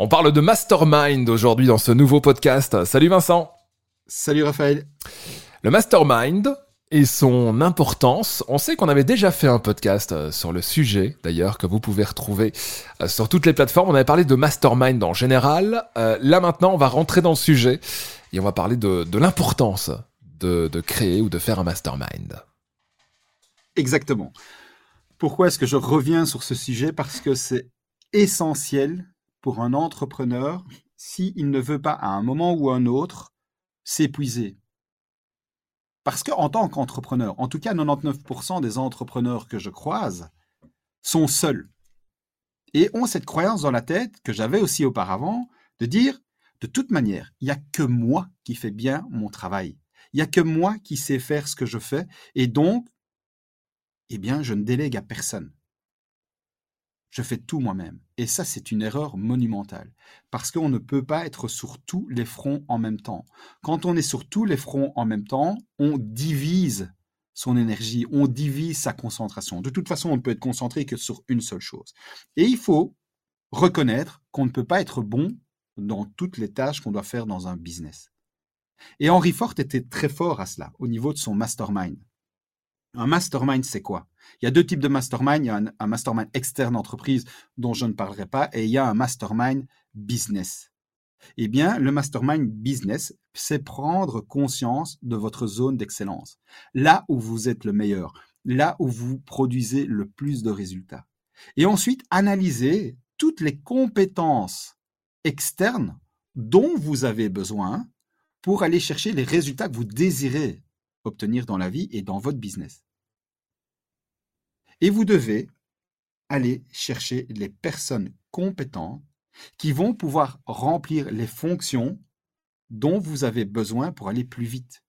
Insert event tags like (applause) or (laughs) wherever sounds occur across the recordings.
On parle de mastermind aujourd'hui dans ce nouveau podcast. Salut Vincent. Salut Raphaël. Le mastermind et son importance. On sait qu'on avait déjà fait un podcast euh, sur le sujet, d'ailleurs, que vous pouvez retrouver euh, sur toutes les plateformes. On avait parlé de mastermind en général. Euh, là maintenant, on va rentrer dans le sujet et on va parler de, l'importance de, de créer ou de faire un mastermind. Exactement. Pourquoi est-ce que je reviens sur ce sujet? Parce que c'est essentiel pour un entrepreneur s'il ne veut pas à un moment ou un autre s'épuiser. Parce qu'en tant qu'entrepreneur, en tout cas 99% des entrepreneurs que je croise sont seuls et ont cette croyance dans la tête que j'avais aussi auparavant de dire de toute manière, il n'y a que moi qui fais bien mon travail. Il n'y a que moi qui sais faire ce que je fais et donc eh bien, je ne délègue à personne. Je fais tout moi-même. Et ça, c'est une erreur monumentale. Parce qu'on ne peut pas être sur tous les fronts en même temps. Quand on est sur tous les fronts en même temps, on divise son énergie, on divise sa concentration. De toute façon, on ne peut être concentré que sur une seule chose. Et il faut reconnaître qu'on ne peut pas être bon dans toutes les tâches qu'on doit faire dans un business. Et Henry Ford était très fort à cela, au niveau de son mastermind. Un mastermind, c'est quoi? Il y a deux types de mastermind. Il y a un, mastermind externe entreprise dont je ne parlerai pas et il y a un mastermind business. Eh bien, le mastermind business, c'est prendre conscience de votre zone d'excellence. Là où vous êtes le meilleur, là où vous produisez le plus de résultats. Et ensuite, analyser toutes les compétences externes dont vous avez besoin pour aller chercher les résultats que vous désirez obtenir dans la vie et dans votre business. Et vous devez aller chercher les personnes compétentes qui vont pouvoir remplir les fonctions dont vous avez besoin pour aller plus vite.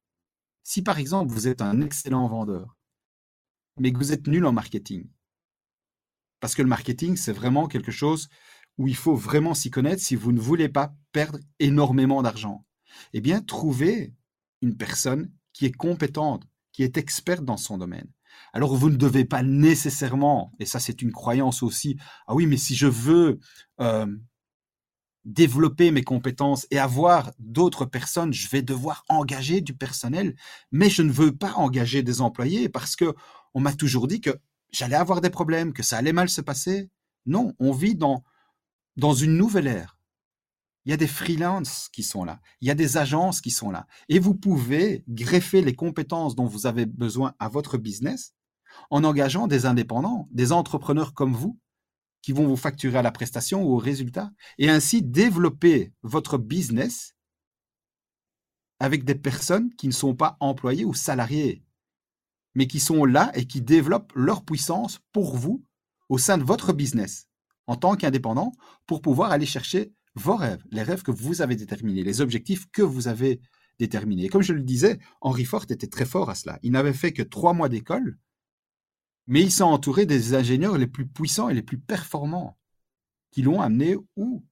Si par exemple vous êtes un excellent vendeur, mais que vous êtes nul en marketing, parce que le marketing, c'est vraiment quelque chose où il faut vraiment s'y connaître si vous ne voulez pas perdre énormément d'argent. Eh bien, trouvez une personne qui est compétente, qui est experte dans son domaine. Alors vous ne devez pas nécessairement, et ça c'est une croyance aussi, ah oui, mais si je veux euh, développer mes compétences et avoir d'autres personnes, je vais devoir engager du personnel, mais je ne veux pas engager des employés parce que on m'a toujours dit que j'allais avoir des problèmes, que ça allait mal se passer. Non, on vit dans, dans une nouvelle ère. Il y a des freelances qui sont là, il y a des agences qui sont là, et vous pouvez greffer les compétences dont vous avez besoin à votre business en engageant des indépendants, des entrepreneurs comme vous, qui vont vous facturer à la prestation ou au résultat, et ainsi développer votre business avec des personnes qui ne sont pas employées ou salariées, mais qui sont là et qui développent leur puissance pour vous au sein de votre business en tant qu'indépendant pour pouvoir aller chercher vos rêves, les rêves que vous avez déterminés, les objectifs que vous avez déterminés. Et comme je le disais, Henry Ford était très fort à cela. Il n'avait fait que trois mois d'école, mais il s'est entouré des ingénieurs les plus puissants et les plus performants qui l'ont amené où?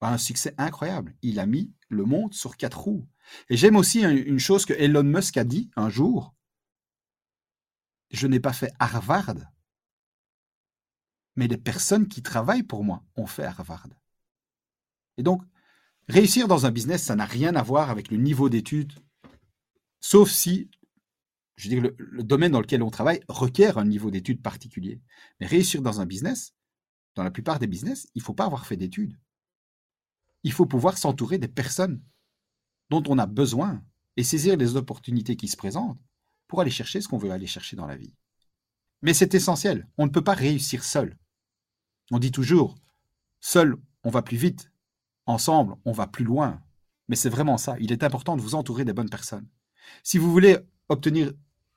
À un succès incroyable. Il a mis le monde sur quatre roues. Et j'aime aussi une chose que Elon Musk a dit un jour. Je n'ai pas fait Harvard, mais les personnes qui travaillent pour moi ont fait Harvard. Et donc, réussir dans un business, ça n'a rien à voir avec le niveau d'études, sauf si, je veux dire, le, domaine dans lequel on travaille requiert un niveau d'études particulier. Mais réussir dans un business, dans la plupart des business, il ne faut pas avoir fait d'études. Il faut pouvoir s'entourer des personnes dont on a besoin et saisir les opportunités qui se présentent pour aller chercher ce qu'on veut aller chercher dans la vie. Mais c'est essentiel, on ne peut pas réussir seul. On dit toujours, seul, on va plus vite, Ensemble, on va plus loin. Mais c'est vraiment ça. Il est important de vous entourer des bonnes personnes. Si vous voulez obtenir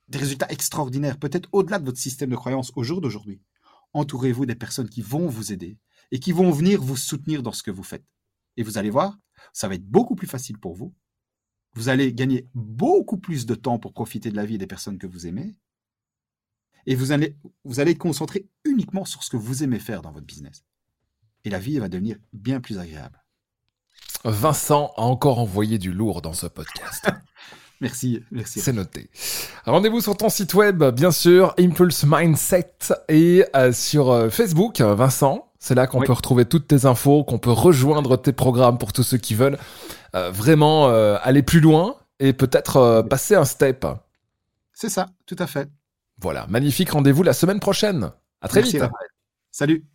des résultats extraordinaires, peut-être au-delà de votre système de croyance au jour d'aujourd'hui, entourez-vous des personnes qui vont vous aider et qui vont venir vous soutenir dans ce que vous faites. Et vous allez voir, ça va être beaucoup plus facile pour vous. Vous allez gagner beaucoup plus de temps pour profiter de la vie des personnes que vous aimez. Et vous allez, vous allez être concentré uniquement sur ce que vous aimez faire dans votre business. Et la vie va devenir bien plus agréable. Vincent a encore envoyé du lourd dans ce podcast. (laughs) merci, merci. C'est noté. Rendez-vous sur ton site web, bien sûr, Impulse Mindset, et euh, sur euh, Facebook, Vincent. C'est là qu'on Oui. peut retrouver toutes tes infos, qu'on peut rejoindre tes programmes pour tous ceux qui veulent euh, vraiment aller plus loin et peut-être passer un step. C'est ça, tout à fait. Voilà, magnifique rendez-vous la semaine prochaine. À très Merci, vite. Raphaël. Salut.